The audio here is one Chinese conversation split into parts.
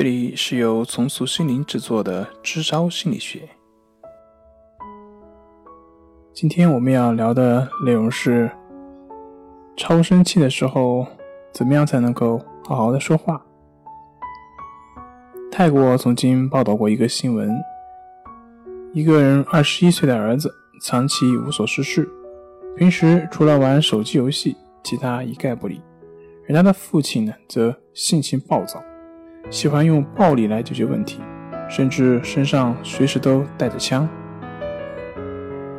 这里是由重塑心灵制作的支招心理学。今天我们要聊的内容是：超生气的时候，怎么样才能够好好的说话？泰国曾经报道过一个新闻：一个人二十一岁的儿子长期无所事事，平时除了玩手机游戏，其他一概不理；而他的父亲呢，则性情暴躁。喜欢用暴力来解决问题，甚至身上随时都带着枪。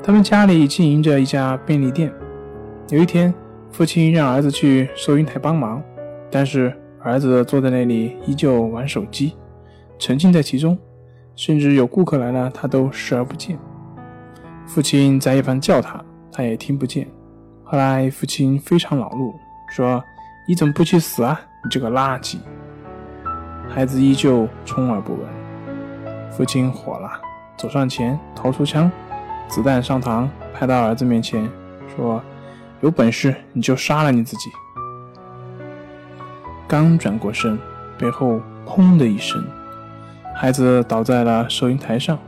他们家里经营着一家便利店。有一天，父亲让儿子去收银台帮忙，但是儿子坐在那里依旧玩手机，沉浸在其中，甚至有顾客来了，他都视而不见。父亲在一旁叫他，他也听不见。后来，父亲非常恼怒，说：“你怎么不去死啊？你这个垃圾！”孩子依旧充耳不闻，父亲火了，走上前掏出枪，子弹上膛，拍到儿子面前，说：“有本事你就杀了你自己。”刚转过身，背后砰的一声，孩子倒在了收银台上，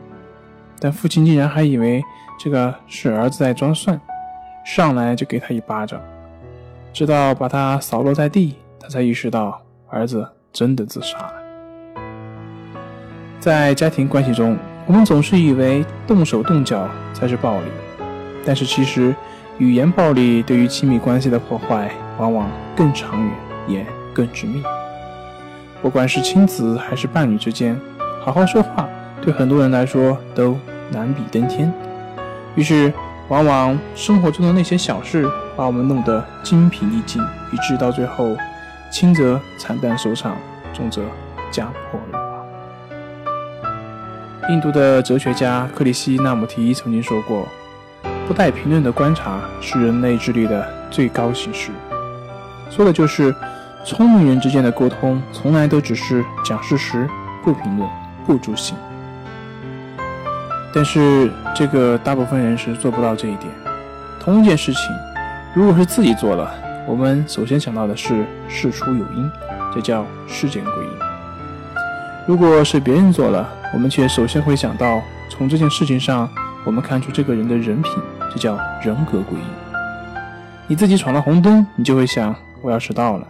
但父亲竟然还以为这个是儿子在装蒜，上来就给他一巴掌，直到把他扫落在地，他才意识到儿子。真的自杀了。在家庭关系中，我们总是以为动手动脚才是暴力，但是其实语言暴力对于亲密关系的破坏往往更长远，也更致命。不管是亲子还是伴侣之间，好好说话对很多人来说都难比登天。于是，往往生活中的那些小事把我们弄得精疲力尽，以致到最后。轻则惨淡收场，重则家破人亡。印度的哲学家克里希那穆提曾经说过：“不带评论的观察是人类智力的最高形式。”说的就是聪明人之间的沟通，从来都只是讲事实，不评论，不诛心。但是，这个大部分人是做不到这一点。同一件事情，如果是自己做了，我们首先想到的是事出有因，这叫事件归因。如果是别人做了，我们却首先会想到从这件事情上我们看出这个人的人品，这叫人格归因。你自己闯了红灯，你就会想我要迟到了；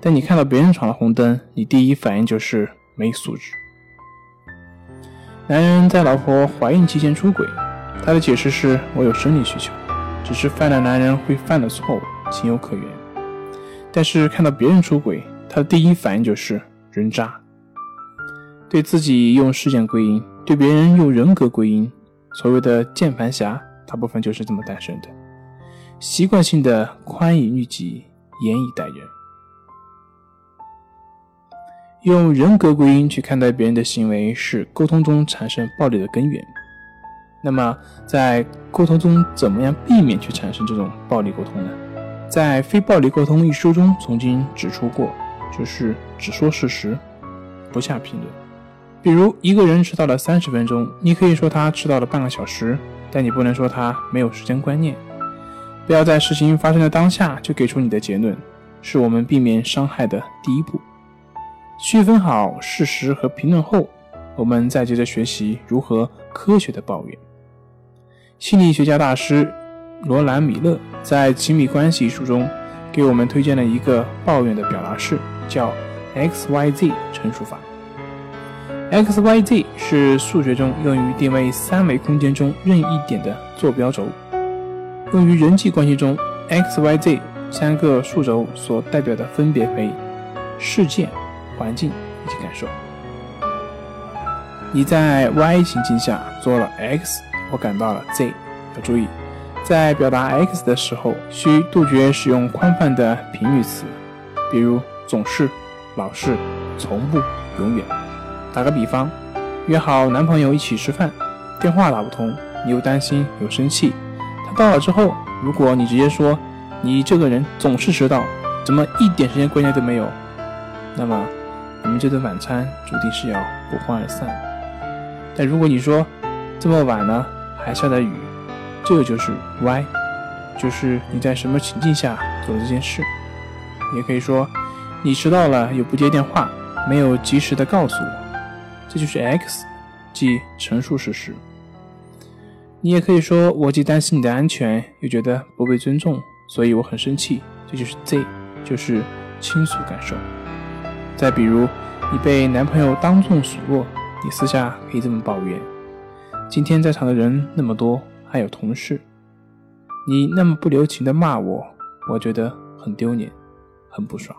但你看到别人闯了红灯，你第一反应就是没素质。男人在老婆怀孕期间出轨，他的解释是我有生理需求，只是犯了男人会犯的错误。情有可原，但是看到别人出轨，他的第一反应就是人渣。对自己用事件归因，对别人用人格归因，所谓的键盘侠，大部分就是这么诞生的。习惯性的宽以律己，严以待人，用人格归因去看待别人的行为，是沟通中产生暴力的根源。那么，在沟通中，怎么样避免去产生这种暴力沟通呢？在《非暴力沟通》一书中，曾经指出过，就是只说事实，不下评论。比如一个人迟到了三十分钟，你可以说他迟到了半个小时，但你不能说他没有时间观念。不要在事情发生的当下就给出你的结论，是我们避免伤害的第一步。区分好事实和评论后，我们再接着学习如何科学的抱怨。心理学家大师。罗兰·米勒在《亲密关系》一书中，给我们推荐了一个抱怨的表达式，叫 XYZ 陈述法。XYZ 是数学中用于定位三维空间中任意点的坐标轴。用于人际关系中，XYZ 三个数轴所代表的分别为事件、环境以及感受。你在 Y 情境下做了 X，我感到了 Z。要注意。在表达 X 的时候，需杜绝使用宽泛的频率词，比如总是、老是、从不、永远。打个比方，约好男朋友一起吃饭，电话打不通，你又担心又生气。他到了之后，如果你直接说你这个人总是迟到，怎么一点时间观念都没有？那么你们这顿晚餐注定是要不欢而散。但如果你说这么晚了还下着雨。这个就是 Y，就是你在什么情境下做了这件事。也可以说，你迟到了又不接电话，没有及时的告诉我，这就是 X，即陈述事实。你也可以说，我既担心你的安全，又觉得不被尊重，所以我很生气，这就是 Z，就是倾诉感受。再比如，你被男朋友当众数落，你私下可以这么抱怨：今天在场的人那么多，还有同事，你那么不留情的骂我，我觉得很丢脸，很不爽。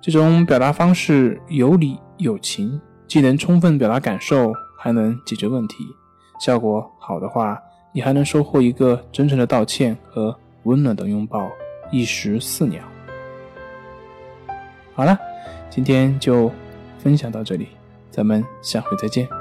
这种表达方式有理有情，既能充分表达感受，还能解决问题。效果好的话，你还能收获一个真诚的道歉和温暖的拥抱，一石四鸟。好了，今天就分享到这里，咱们下回再见。